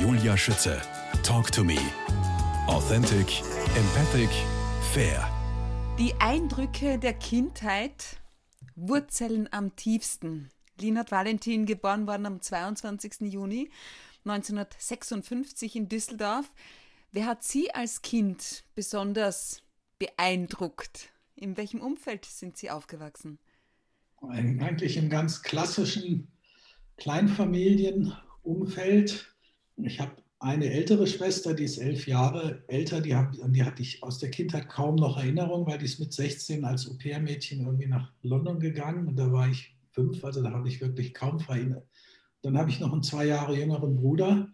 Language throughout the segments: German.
Julia Schütze. Talk to me. Authentic, empathic, fair. Die Eindrücke der Kindheit, Wurzeln am tiefsten. Linhard Valentin, geboren worden am 22. Juni 1956 in Düsseldorf. Wer hat Sie als Kind besonders beeindruckt? In welchem Umfeld sind Sie aufgewachsen? Eigentlich im ganz klassischen Kleinfamilienumfeld. Ich habe eine ältere Schwester, die ist elf Jahre älter, die, hab, die hatte ich aus der Kindheit kaum noch Erinnerung, weil die ist mit 16 als Au-pair-Mädchen irgendwie nach London gegangen und da war ich fünf, also da habe ich wirklich kaum Erinnerungen. Dann habe ich noch einen zwei Jahre jüngeren Bruder,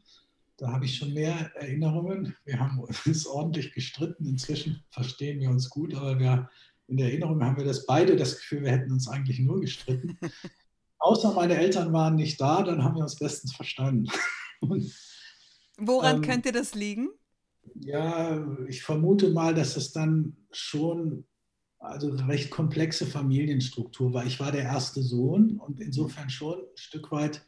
da habe ich schon mehr Erinnerungen. Wir haben uns ordentlich gestritten, inzwischen verstehen wir uns gut, aber wir, in der Erinnerung haben wir das beide das Gefühl, wir hätten uns eigentlich nur gestritten. Außer meine Eltern waren nicht da, dann haben wir uns bestens verstanden. Woran ähm, könnte das liegen? Ja, ich vermute mal, dass es dann schon also eine recht komplexe Familienstruktur war. Ich war der erste Sohn und insofern schon ein Stück weit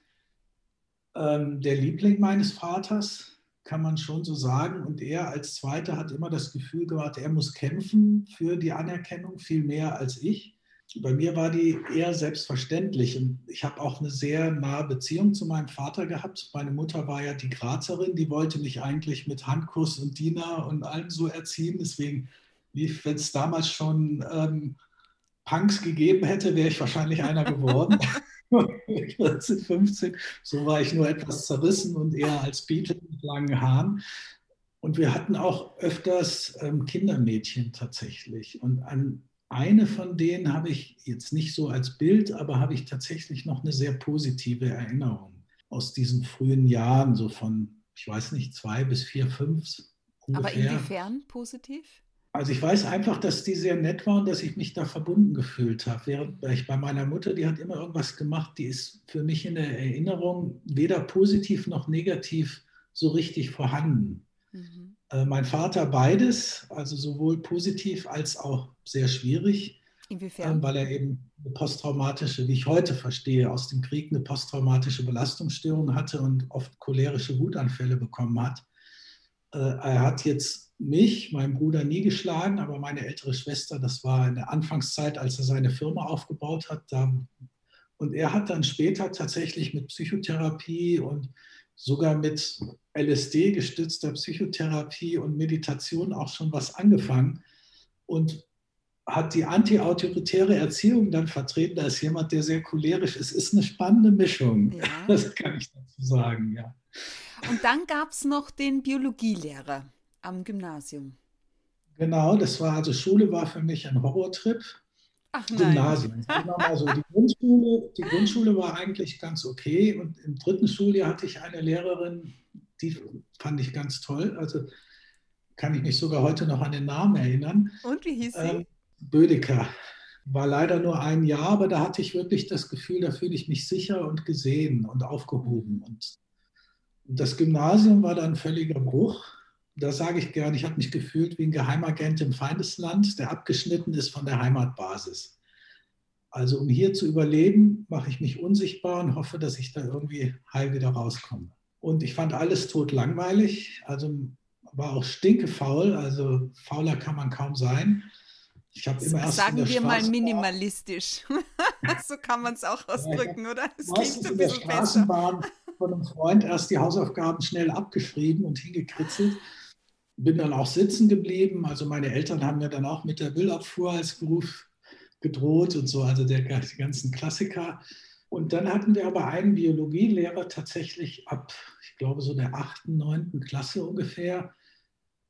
ähm, der Liebling meines Vaters, kann man schon so sagen. Und er als Zweiter hat immer das Gefühl gehabt, er muss kämpfen für die Anerkennung viel mehr als ich. Bei mir war die eher selbstverständlich. Und ich habe auch eine sehr nahe Beziehung zu meinem Vater gehabt. Meine Mutter war ja die Grazerin, die wollte mich eigentlich mit Handkuss und Diener und allem so erziehen. Deswegen lief, wenn es damals schon ähm, Punks gegeben hätte, wäre ich wahrscheinlich einer geworden. 14, 15. So war ich nur etwas zerrissen und eher als Beatle mit langen Haaren. Und wir hatten auch öfters ähm, Kindermädchen tatsächlich. Und an eine von denen habe ich jetzt nicht so als Bild, aber habe ich tatsächlich noch eine sehr positive Erinnerung aus diesen frühen Jahren, so von, ich weiß nicht, zwei bis vier, fünf. Ungefähr. Aber inwiefern positiv? Also ich weiß einfach, dass die sehr nett war und dass ich mich da verbunden gefühlt habe. Während ich bei meiner Mutter, die hat immer irgendwas gemacht, die ist für mich in der Erinnerung weder positiv noch negativ so richtig vorhanden. Mhm. Äh, mein Vater beides, also sowohl positiv als auch sehr schwierig. Inwiefern? Ähm, weil er eben eine posttraumatische, wie ich heute verstehe, aus dem Krieg eine posttraumatische Belastungsstörung hatte und oft cholerische Wutanfälle bekommen hat. Äh, er hat jetzt mich, meinen Bruder, nie geschlagen, aber meine ältere Schwester, das war in der Anfangszeit, als er seine Firma aufgebaut hat. und er hat dann später tatsächlich mit Psychotherapie und sogar mit LSD gestützter Psychotherapie und Meditation auch schon was angefangen und hat die antiautoritäre Erziehung dann vertreten als jemand, der sehr cholerisch ist. Ist eine spannende Mischung, ja. das kann ich dazu sagen, ja. Und dann gab es noch den Biologielehrer am Gymnasium. Genau, das war also Schule war für mich ein Horrortrip. Ach Gymnasium. Also die, Grundschule, die Grundschule war eigentlich ganz okay und im dritten Schuljahr hatte ich eine Lehrerin, die fand ich ganz toll. Also kann ich mich sogar heute noch an den Namen erinnern. Und wie hieß sie? Ähm, Bödecker. War leider nur ein Jahr, aber da hatte ich wirklich das Gefühl, da fühle ich mich sicher und gesehen und aufgehoben. Und das Gymnasium war dann völliger Bruch. Da sage ich gern, ich habe mich gefühlt wie ein Geheimagent im Feindesland, der abgeschnitten ist von der Heimatbasis. Also um hier zu überleben, mache ich mich unsichtbar und hoffe, dass ich da irgendwie heil wieder rauskomme. Und ich fand alles tot langweilig, also war auch stinkefaul, also fauler kann man kaum sein. Ich habe immer erst Sagen wir mal minimalistisch. so kann man es auch ausdrücken, ja, oder? Das klingt ein bisschen in der Straßenbahn besser. von einem Freund erst die Hausaufgaben schnell abgeschrieben und hingekritzelt. Bin dann auch sitzen geblieben. Also meine Eltern haben mir dann auch mit der Müllabfuhr als Beruf gedroht und so, also der, die ganzen Klassiker. Und dann hatten wir aber einen Biologielehrer tatsächlich ab, ich glaube, so der achten, neunten Klasse ungefähr.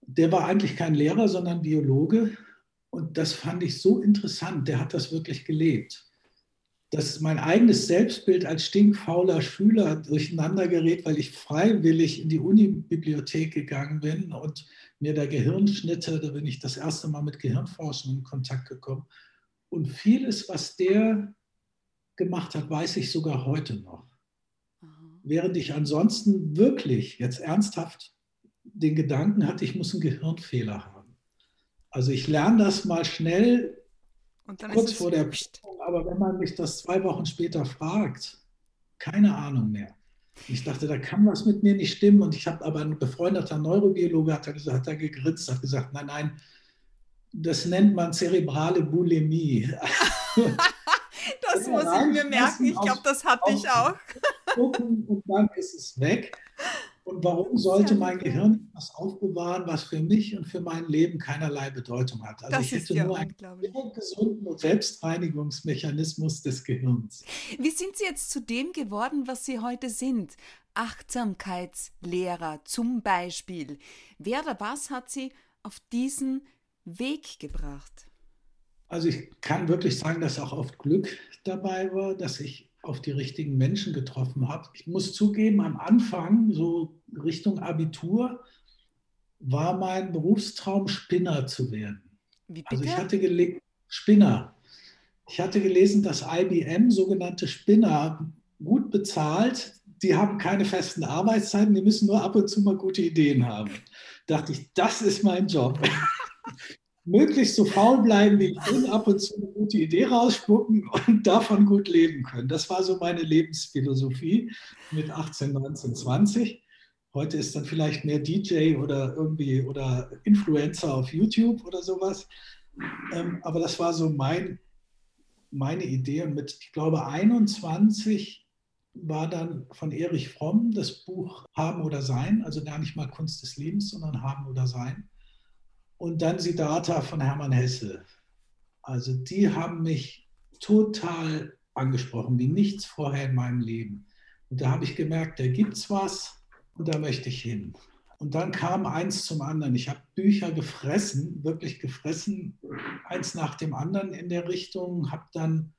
Der war eigentlich kein Lehrer, sondern Biologe. Und das fand ich so interessant. Der hat das wirklich gelebt. Dass mein eigenes Selbstbild als stinkfauler Schüler durcheinander gerät, weil ich freiwillig in die Unibibliothek gegangen bin und mir da Gehirnschnitte, da bin ich das erste Mal mit Gehirnforschung in Kontakt gekommen. Und vieles, was der gemacht hat, weiß ich sogar heute noch. Während ich ansonsten wirklich jetzt ernsthaft den Gedanken hatte, ich muss einen Gehirnfehler haben. Also ich lerne das mal schnell kurz vor der Prüfung, aber wenn man mich das zwei Wochen später fragt, keine Ahnung mehr. Ich dachte, da kann was mit mir nicht stimmen. Und ich habe aber ein befreundeter Neurobiologe hat, gesagt, hat er gegrinst, hat gesagt, nein, nein, das nennt man zerebrale Bulimie. das muss ich mir merken. Ich glaube, das hatte ich auch. und dann ist es weg. Und warum sollte mein Gehirn etwas aufbewahren, was für mich und für mein Leben keinerlei Bedeutung hat? Also das ich hätte ja nur einen gesunden Selbstreinigungsmechanismus des Gehirns. Wie sind Sie jetzt zu dem geworden, was Sie heute sind? Achtsamkeitslehrer zum Beispiel. Wer oder was hat Sie auf diesen Weg gebracht? Also ich kann wirklich sagen, dass auch oft Glück dabei war, dass ich auf die richtigen Menschen getroffen habe. Ich muss zugeben, am Anfang, so Richtung Abitur, war mein Berufstraum, Spinner zu werden. Also ich hatte gelesen, Spinner. Ich hatte gelesen, dass IBM sogenannte Spinner gut bezahlt, die haben keine festen Arbeitszeiten, die müssen nur ab und zu mal gute Ideen haben. dachte ich, das ist mein Job möglichst so faul bleiben wie ich ab und zu eine gute Idee rausspucken und davon gut leben können. Das war so meine Lebensphilosophie mit 18, 19, 20. Heute ist dann vielleicht mehr DJ oder irgendwie oder Influencer auf YouTube oder sowas. Ähm, aber das war so mein, meine Idee. Mit, ich glaube, 21 war dann von Erich Fromm das Buch Haben oder Sein, also gar nicht mal Kunst des Lebens, sondern Haben oder Sein und dann Siddhartha von Hermann Hesse. Also die haben mich total angesprochen, wie nichts vorher in meinem Leben. Und da habe ich gemerkt, da gibt es was und da möchte ich hin. Und dann kam eins zum anderen. Ich habe Bücher gefressen, wirklich gefressen, eins nach dem anderen in der Richtung, habe dann,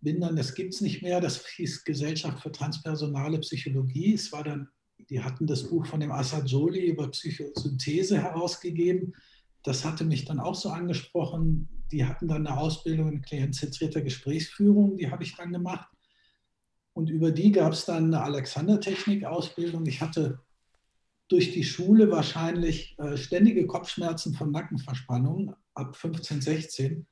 bin dann, das gibt es nicht mehr, das hieß Gesellschaft für transpersonale Psychologie. Es war dann, die hatten das Buch von dem Assaджoli über Psychosynthese herausgegeben das hatte mich dann auch so angesprochen. Die hatten dann eine Ausbildung in klientzentrierter Gesprächsführung, die habe ich dann gemacht. Und über die gab es dann eine Alexander-Technik-Ausbildung. Ich hatte durch die Schule wahrscheinlich äh, ständige Kopfschmerzen von Nackenverspannung ab 15, 16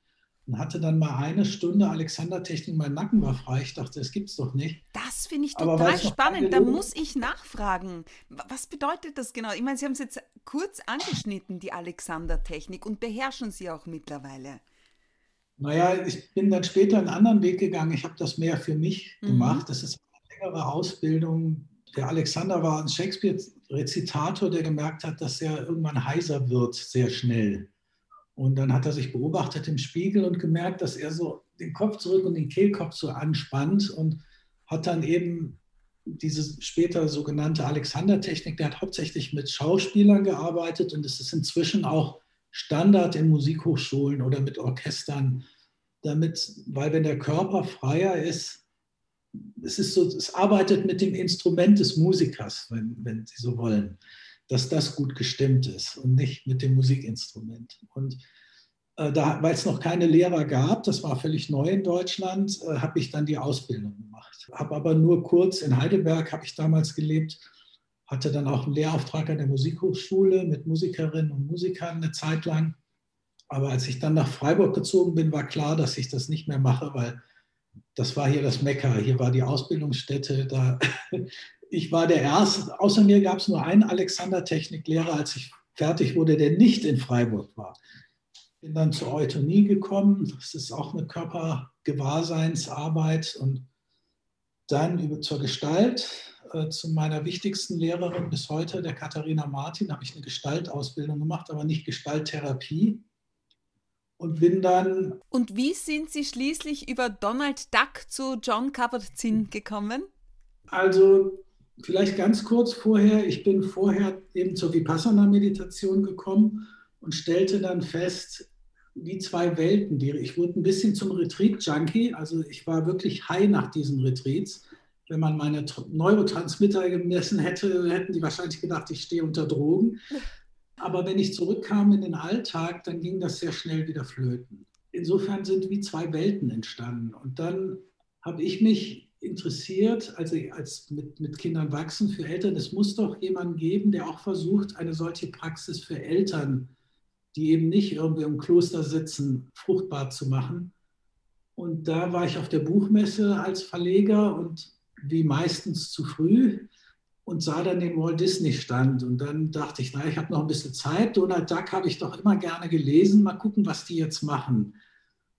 und hatte dann mal eine Stunde Alexander-Technik, mein Nacken war frei. Ich dachte, das gibt es doch nicht. Das finde ich total spannend. Da muss ich nachfragen. Was bedeutet das genau? Ich meine, Sie haben es jetzt kurz angeschnitten, die Alexander-Technik, und beherrschen sie auch mittlerweile. Naja, ich bin dann später einen anderen Weg gegangen. Ich habe das mehr für mich mhm. gemacht. Das ist eine längere Ausbildung. Der Alexander war ein Shakespeare-Rezitator, der gemerkt hat, dass er irgendwann heiser wird, sehr schnell. Und dann hat er sich beobachtet im Spiegel und gemerkt, dass er so den Kopf zurück und den Kehlkopf so anspannt und hat dann eben diese später sogenannte Alexander-Technik, der hat hauptsächlich mit Schauspielern gearbeitet und es ist inzwischen auch Standard in Musikhochschulen oder mit Orchestern, damit, weil wenn der Körper freier ist, es ist so, es arbeitet mit dem Instrument des Musikers, wenn, wenn Sie so wollen dass das gut gestimmt ist und nicht mit dem Musikinstrument. Und äh, weil es noch keine Lehrer gab, das war völlig neu in Deutschland, äh, habe ich dann die Ausbildung gemacht. Habe aber nur kurz in Heidelberg, habe ich damals gelebt, hatte dann auch einen Lehrauftrag an der Musikhochschule mit Musikerinnen und Musikern eine Zeit lang. Aber als ich dann nach Freiburg gezogen bin, war klar, dass ich das nicht mehr mache, weil das war hier das Mekka, hier war die Ausbildungsstätte, da ich war der Erste, außer mir gab es nur einen Alexander-Techniklehrer, als ich fertig wurde, der nicht in Freiburg war. Bin dann zur Eutonie gekommen, das ist auch eine Körpergewahrseinsarbeit und dann über zur Gestalt, äh, zu meiner wichtigsten Lehrerin bis heute, der Katharina Martin, habe ich eine Gestaltausbildung gemacht, aber nicht Gestalttherapie. Und bin dann. Und wie sind Sie schließlich über Donald Duck zu John Kabat-Zinn gekommen? Also vielleicht ganz kurz vorher, ich bin vorher eben zur Vipassana-Meditation gekommen und stellte dann fest, die zwei Welten, die, ich wurde ein bisschen zum Retreat-Junkie, also ich war wirklich high nach diesen Retreats. Wenn man meine Neurotransmitter gemessen hätte, hätten die wahrscheinlich gedacht, ich stehe unter Drogen. Aber wenn ich zurückkam in den Alltag, dann ging das sehr schnell wieder flöten. Insofern sind wie zwei Welten entstanden. Und dann habe ich mich interessiert, also als mit, mit Kindern wachsen für Eltern, es muss doch jemanden geben, der auch versucht, eine solche Praxis für Eltern, die eben nicht irgendwie im Kloster sitzen, fruchtbar zu machen. Und da war ich auf der Buchmesse als Verleger und wie meistens zu früh und sah dann den Walt Disney Stand. Und dann dachte ich, na, ich habe noch ein bisschen Zeit. Donald Duck habe ich doch immer gerne gelesen. Mal gucken, was die jetzt machen.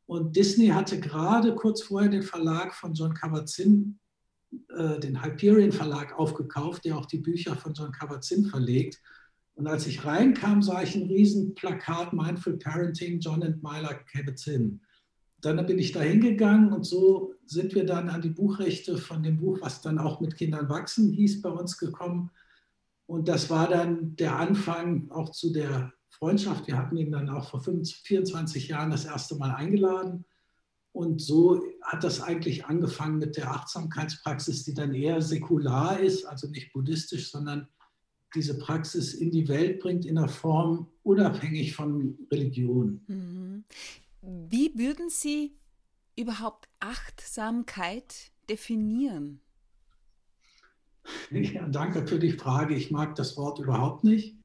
Und Disney hatte gerade kurz vorher den Verlag von John Kabat-Zinn, äh, den Hyperion Verlag, aufgekauft, der auch die Bücher von John Kabat-Zinn verlegt. Und als ich reinkam, sah ich ein riesen Plakat Mindful Parenting, John and Myla Kabat-Zinn dann bin ich da hingegangen und so sind wir dann an die Buchrechte von dem Buch, was dann auch mit Kindern wachsen hieß, bei uns gekommen. Und das war dann der Anfang auch zu der Freundschaft. Wir hatten ihn dann auch vor 24 Jahren das erste Mal eingeladen. Und so hat das eigentlich angefangen mit der Achtsamkeitspraxis, die dann eher säkular ist, also nicht buddhistisch, sondern diese Praxis in die Welt bringt in einer Form unabhängig von Religion. Mhm. Wie würden Sie überhaupt Achtsamkeit definieren? Ja, danke für die Frage. Ich mag das Wort überhaupt nicht,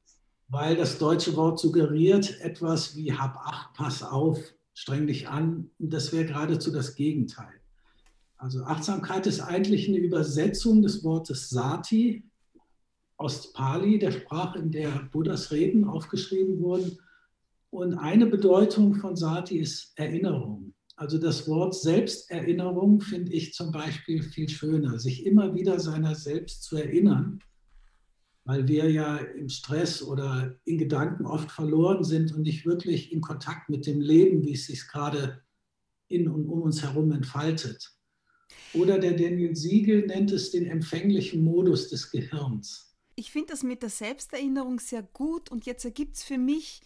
weil das deutsche Wort suggeriert etwas wie hab acht, pass auf, streng dich an. Und das wäre geradezu das Gegenteil. Also Achtsamkeit ist eigentlich eine Übersetzung des Wortes Sati aus Pali, der Sprache, in der Buddhas Reden aufgeschrieben wurden. Und eine Bedeutung von Sati ist Erinnerung. Also das Wort Selbsterinnerung finde ich zum Beispiel viel schöner, sich immer wieder seiner selbst zu erinnern, weil wir ja im Stress oder in Gedanken oft verloren sind und nicht wirklich in Kontakt mit dem Leben, wie es sich gerade in und um uns herum entfaltet. Oder der Daniel Siegel nennt es den empfänglichen Modus des Gehirns. Ich finde das mit der Selbsterinnerung sehr gut und jetzt ergibt es für mich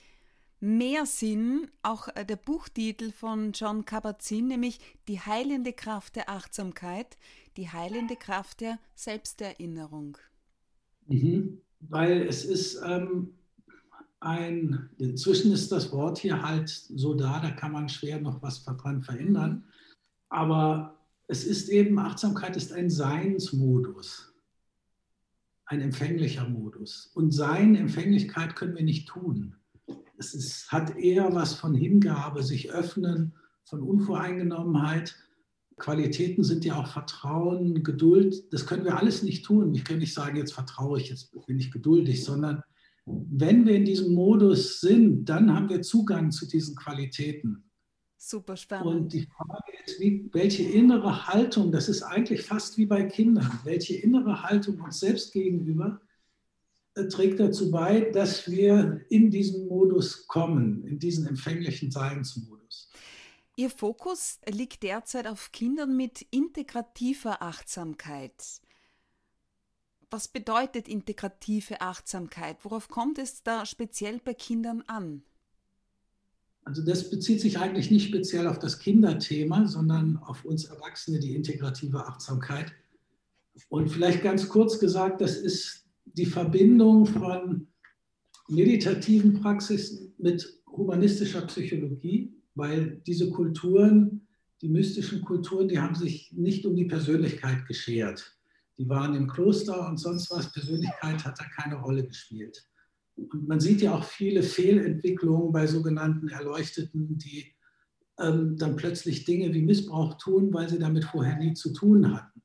mehr Sinn, auch äh, der Buchtitel von John Kabat-Zinn, nämlich Die heilende Kraft der Achtsamkeit, die heilende Kraft der Selbsterinnerung. Mhm, weil es ist ähm, ein, inzwischen ist das Wort hier halt so da, da kann man schwer noch was dran verändern, aber es ist eben, Achtsamkeit ist ein Seinsmodus, ein empfänglicher Modus. Und Sein, Empfänglichkeit können wir nicht tun es ist, hat eher was von Hingabe, sich öffnen, von Unvoreingenommenheit. Qualitäten sind ja auch Vertrauen, Geduld. Das können wir alles nicht tun. Ich kann nicht sagen, jetzt vertraue ich, jetzt bin ich geduldig, sondern wenn wir in diesem Modus sind, dann haben wir Zugang zu diesen Qualitäten. Super spannend. Und die Frage ist, wie, welche innere Haltung, das ist eigentlich fast wie bei Kindern, welche innere Haltung uns selbst gegenüber trägt dazu bei, dass wir in diesen Modus kommen, in diesen empfänglichen Seinsmodus. Ihr Fokus liegt derzeit auf Kindern mit integrativer Achtsamkeit. Was bedeutet integrative Achtsamkeit? Worauf kommt es da speziell bei Kindern an? Also das bezieht sich eigentlich nicht speziell auf das Kinderthema, sondern auf uns Erwachsene, die integrative Achtsamkeit. Und vielleicht ganz kurz gesagt, das ist die Verbindung von meditativen Praxis mit humanistischer Psychologie, weil diese Kulturen, die mystischen Kulturen, die haben sich nicht um die Persönlichkeit geschert. Die waren im Kloster und sonst was. Persönlichkeit hat da keine Rolle gespielt. Und man sieht ja auch viele Fehlentwicklungen bei sogenannten Erleuchteten, die ähm, dann plötzlich Dinge wie Missbrauch tun, weil sie damit vorher nie zu tun hatten.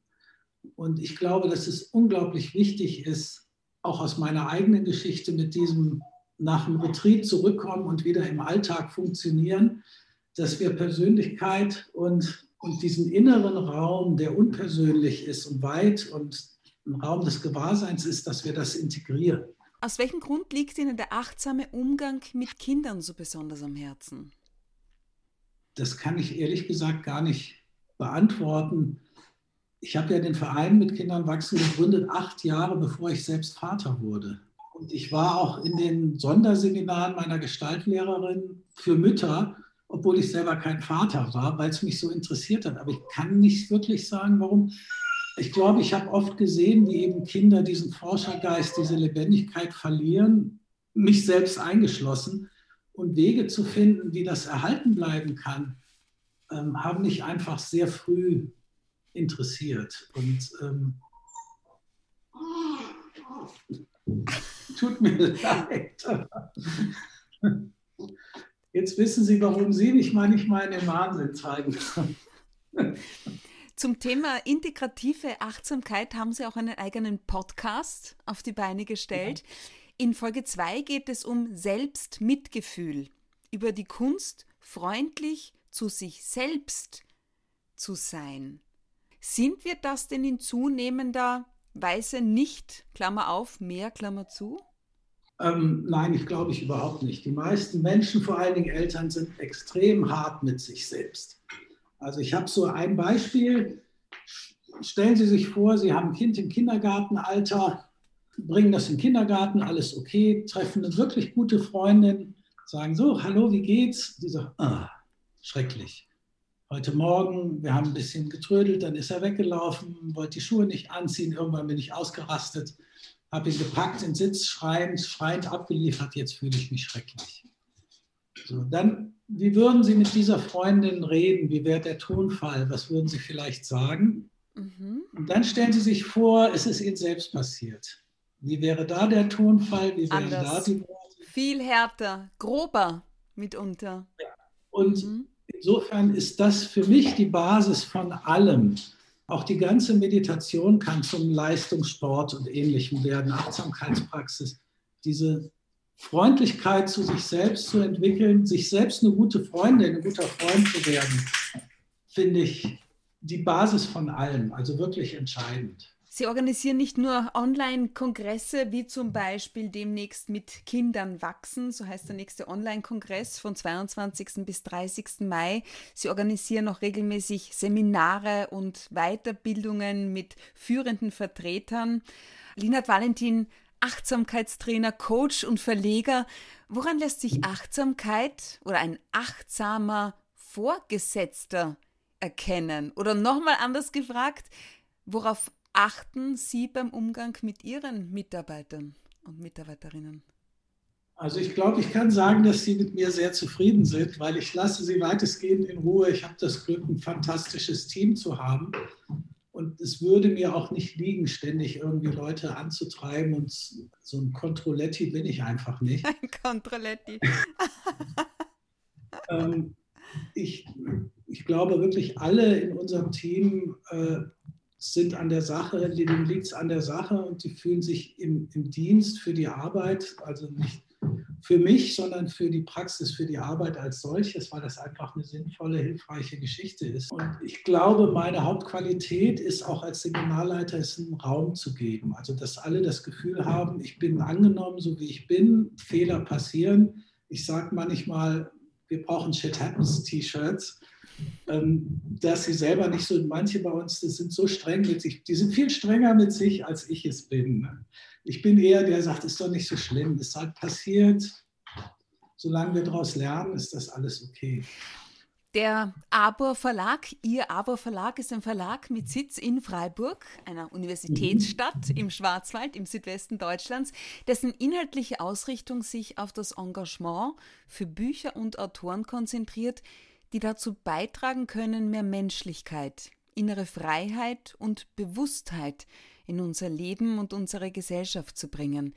Und ich glaube, dass es unglaublich wichtig ist, auch aus meiner eigenen Geschichte mit diesem nach dem Betrieb zurückkommen und wieder im Alltag funktionieren, dass wir Persönlichkeit und, und diesen inneren Raum, der unpersönlich ist und weit und ein Raum des Gewahrseins ist, dass wir das integrieren. Aus welchem Grund liegt Ihnen der achtsame Umgang mit Kindern so besonders am Herzen? Das kann ich ehrlich gesagt gar nicht beantworten ich habe ja den Verein mit Kindern wachsen gegründet, acht Jahre bevor ich selbst Vater wurde. Und ich war auch in den Sonderseminaren meiner Gestaltlehrerin für Mütter, obwohl ich selber kein Vater war, weil es mich so interessiert hat. Aber ich kann nicht wirklich sagen, warum. Ich glaube, ich habe oft gesehen, wie eben Kinder diesen Forschergeist, diese Lebendigkeit verlieren, mich selbst eingeschlossen. Und Wege zu finden, wie das erhalten bleiben kann, ähm, haben mich einfach sehr früh interessiert. Und ähm, tut mir leid. Jetzt wissen Sie, warum Sie mich manchmal in den Wahnsinn zeigen. Zum Thema integrative Achtsamkeit haben Sie auch einen eigenen Podcast auf die Beine gestellt. Ja. In Folge 2 geht es um Selbstmitgefühl, über die Kunst, freundlich zu sich selbst zu sein. Sind wir das denn in zunehmender Weise nicht, Klammer auf, mehr, Klammer zu? Ähm, nein, ich glaube ich überhaupt nicht. Die meisten Menschen, vor allen Dingen Eltern, sind extrem hart mit sich selbst. Also ich habe so ein Beispiel. Stellen Sie sich vor, Sie haben ein Kind im Kindergartenalter, bringen das in den Kindergarten, alles okay, treffen eine wirklich gute Freundin, sagen so, hallo, wie geht's? Die sagt, ah, schrecklich. Heute Morgen, wir haben ein bisschen getrödelt, dann ist er weggelaufen, wollte die Schuhe nicht anziehen, irgendwann bin ich ausgerastet habe ihn gepackt, in Sitz, schreiend, schreiend abgeliefert, jetzt fühle ich mich schrecklich. So, dann, wie würden Sie mit dieser Freundin reden? Wie wäre der Tonfall? Was würden Sie vielleicht sagen? Mhm. Und dann stellen Sie sich vor, es ist Ihnen selbst passiert. Wie wäre da der Tonfall? Wie wären da die Worte? Viel härter, grober mitunter. Ja. Und mhm. insofern ist das für mich die Basis von allem. Auch die ganze Meditation kann zum Leistungssport und ähnlichem werden, Achtsamkeitspraxis. Diese Freundlichkeit zu sich selbst zu entwickeln, sich selbst eine gute Freundin, ein guter Freund zu werden, finde ich die Basis von allem, also wirklich entscheidend. Sie organisieren nicht nur Online-Kongresse, wie zum Beispiel demnächst mit Kindern wachsen, so heißt der nächste Online-Kongress von 22. bis 30. Mai. Sie organisieren auch regelmäßig Seminare und Weiterbildungen mit führenden Vertretern. Linhard Valentin, Achtsamkeitstrainer, Coach und Verleger. Woran lässt sich Achtsamkeit oder ein achtsamer Vorgesetzter erkennen? Oder nochmal anders gefragt, worauf achten Sie beim Umgang mit Ihren Mitarbeitern und Mitarbeiterinnen? Also ich glaube, ich kann sagen, dass Sie mit mir sehr zufrieden sind, weil ich lasse Sie weitestgehend in Ruhe. Ich habe das Glück, ein fantastisches Team zu haben. Und es würde mir auch nicht liegen, ständig irgendwie Leute anzutreiben. Und so ein Controletti bin ich einfach nicht. Ein Controletti. ähm, ich, ich glaube wirklich, alle in unserem Team äh, sind an der Sache, denen liegt es an der Sache und die fühlen sich im, im Dienst für die Arbeit, also nicht für mich, sondern für die Praxis, für die Arbeit als solches, weil das einfach eine sinnvolle, hilfreiche Geschichte ist. Und ich glaube, meine Hauptqualität ist auch als Seminarleiter, ist einen Raum zu geben. Also, dass alle das Gefühl haben, ich bin angenommen, so wie ich bin, Fehler passieren. Ich sage manchmal, wir brauchen Shit Happens T-Shirts dass sie selber nicht so, manche bei uns, das sind so streng mit sich, die sind viel strenger mit sich, als ich es bin. Ne? Ich bin eher der, der sagt, ist doch nicht so schlimm, ist halt passiert. Solange wir daraus lernen, ist das alles okay. Der Abor Verlag, Ihr Abor Verlag ist ein Verlag mit Sitz in Freiburg, einer Universitätsstadt im Schwarzwald im Südwesten Deutschlands, dessen inhaltliche Ausrichtung sich auf das Engagement für Bücher und Autoren konzentriert, die dazu beitragen können, mehr Menschlichkeit, innere Freiheit und Bewusstheit in unser Leben und unsere Gesellschaft zu bringen.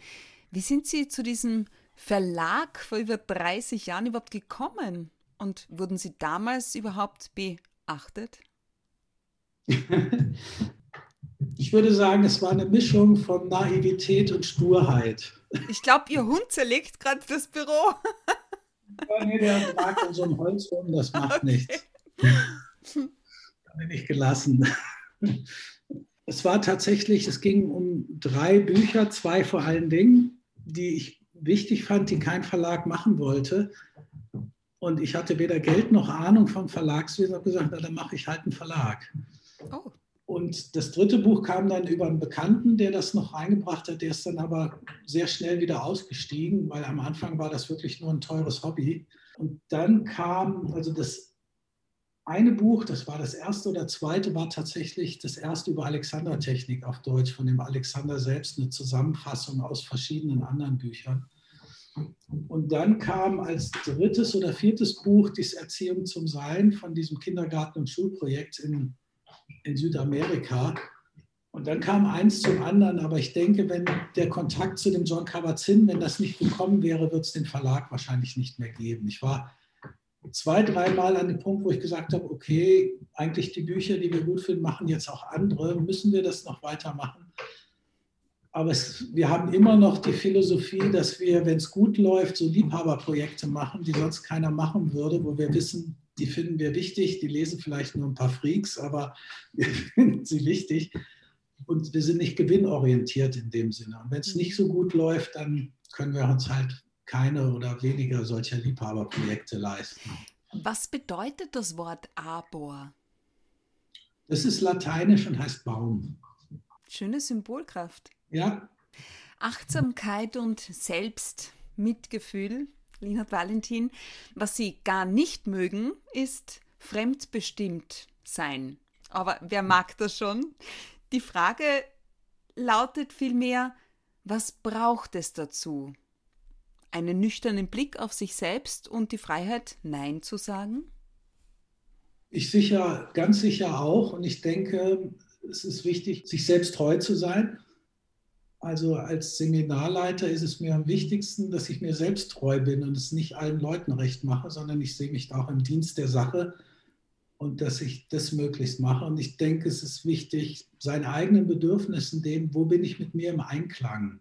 Wie sind Sie zu diesem Verlag vor über 30 Jahren überhaupt gekommen? Und wurden Sie damals überhaupt beachtet? Ich würde sagen, es war eine Mischung von Naivität und Sturheit. Ich glaube, Ihr Hund zerlegt gerade das Büro. Ja, nee, der lag in so einem Holz rum, das macht okay. nichts. Da bin ich gelassen. Es war tatsächlich, es ging um drei Bücher, zwei vor allen Dingen, die ich wichtig fand, die kein Verlag machen wollte. Und ich hatte weder Geld noch Ahnung vom Verlagswesen. Habe gesagt, na, dann mache ich halt einen Verlag. Oh. Und das dritte Buch kam dann über einen Bekannten, der das noch reingebracht hat. Der ist dann aber sehr schnell wieder ausgestiegen, weil am Anfang war das wirklich nur ein teures Hobby. Und dann kam, also das eine Buch, das war das erste oder zweite, war tatsächlich das erste über Alexander-Technik auf Deutsch, von dem Alexander selbst, eine Zusammenfassung aus verschiedenen anderen Büchern. Und dann kam als drittes oder viertes Buch die Erziehung zum Sein von diesem Kindergarten- und Schulprojekt in in Südamerika. Und dann kam eins zum anderen, aber ich denke, wenn der Kontakt zu dem John Kabat-Zinn, wenn das nicht gekommen wäre, wird es den Verlag wahrscheinlich nicht mehr geben. Ich war zwei, dreimal an den Punkt, wo ich gesagt habe, okay, eigentlich die Bücher, die wir gut finden, machen jetzt auch andere. Müssen wir das noch weitermachen? Aber es, wir haben immer noch die Philosophie, dass wir, wenn es gut läuft, so Liebhaberprojekte machen, die sonst keiner machen würde, wo wir wissen, die finden wir wichtig, die lesen vielleicht nur ein paar Freaks, aber wir finden sie wichtig. Und wir sind nicht gewinnorientiert in dem Sinne. Und wenn es nicht so gut läuft, dann können wir uns halt keine oder weniger solcher Liebhaberprojekte leisten. Was bedeutet das Wort Arbor? Das ist lateinisch und heißt Baum. Schöne Symbolkraft. Ja. Achtsamkeit und Selbstmitgefühl, Linhard Valentin. Was Sie gar nicht mögen, ist fremdbestimmt sein. Aber wer mag das schon? Die Frage lautet vielmehr, was braucht es dazu? Einen nüchternen Blick auf sich selbst und die Freiheit, Nein zu sagen? Ich sicher, ganz sicher auch. Und ich denke, es ist wichtig, sich selbst treu zu sein also als Seminarleiter ist es mir am wichtigsten, dass ich mir selbst treu bin und es nicht allen Leuten recht mache, sondern ich sehe mich auch im Dienst der Sache und dass ich das möglichst mache. Und ich denke, es ist wichtig, seine eigenen Bedürfnisse, dem, wo bin ich mit mir im Einklang.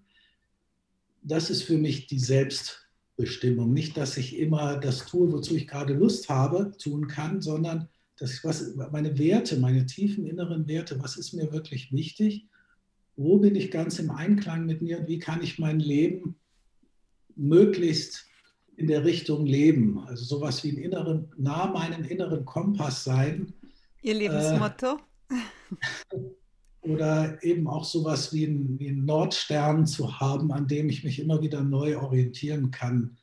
Das ist für mich die Selbstbestimmung. Nicht, dass ich immer das tue, wozu ich gerade Lust habe, tun kann, sondern dass ich was, meine Werte, meine tiefen inneren Werte, was ist mir wirklich wichtig? Wo bin ich ganz im Einklang mit mir und wie kann ich mein Leben möglichst in der Richtung leben. Also sowas wie ein inneren, nah meinem inneren Kompass sein. Ihr Lebensmotto? Äh, oder eben auch sowas wie ein, wie ein Nordstern zu haben, an dem ich mich immer wieder neu orientieren kann,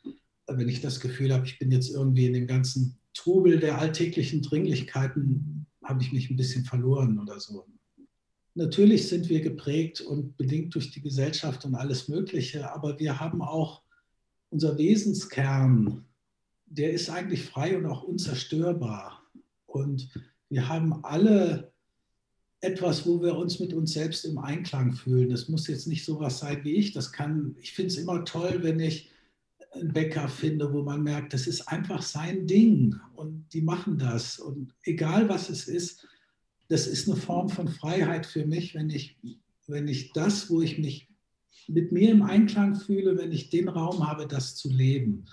wenn ich das Gefühl habe, ich bin jetzt irgendwie in dem ganzen Trubel der alltäglichen Dringlichkeiten, habe ich mich ein bisschen verloren oder so. Natürlich sind wir geprägt und bedingt durch die Gesellschaft und alles Mögliche, aber wir haben auch unser Wesenskern, der ist eigentlich frei und auch unzerstörbar. Und wir haben alle etwas, wo wir uns mit uns selbst im Einklang fühlen. Das muss jetzt nicht so was sein wie ich. Das kann, ich finde es immer toll, wenn ich einen Bäcker finde, wo man merkt, das ist einfach sein Ding und die machen das. Und egal was es ist, das ist eine Form von Freiheit für mich, wenn ich, wenn ich das, wo ich mich mit mir im Einklang fühle, wenn ich den Raum habe, das zu leben.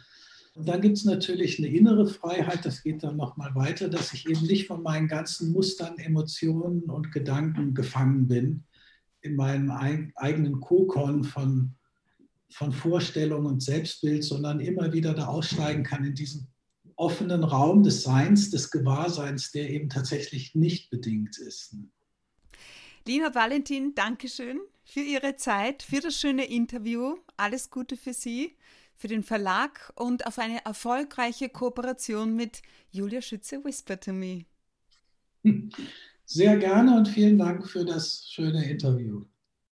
Und dann gibt es natürlich eine innere Freiheit, das geht dann nochmal weiter, dass ich eben nicht von meinen ganzen Mustern, Emotionen und Gedanken gefangen bin, in meinem eigenen Kokon von, von Vorstellung und Selbstbild, sondern immer wieder da aussteigen kann in diesen offenen Raum des Seins, des Gewahrseins, der eben tatsächlich nicht bedingt ist. Lina Valentin, Dankeschön für Ihre Zeit, für das schöne Interview. Alles Gute für Sie, für den Verlag und auf eine erfolgreiche Kooperation mit Julia Schütze Whisper to Me. Sehr gerne und vielen Dank für das schöne Interview.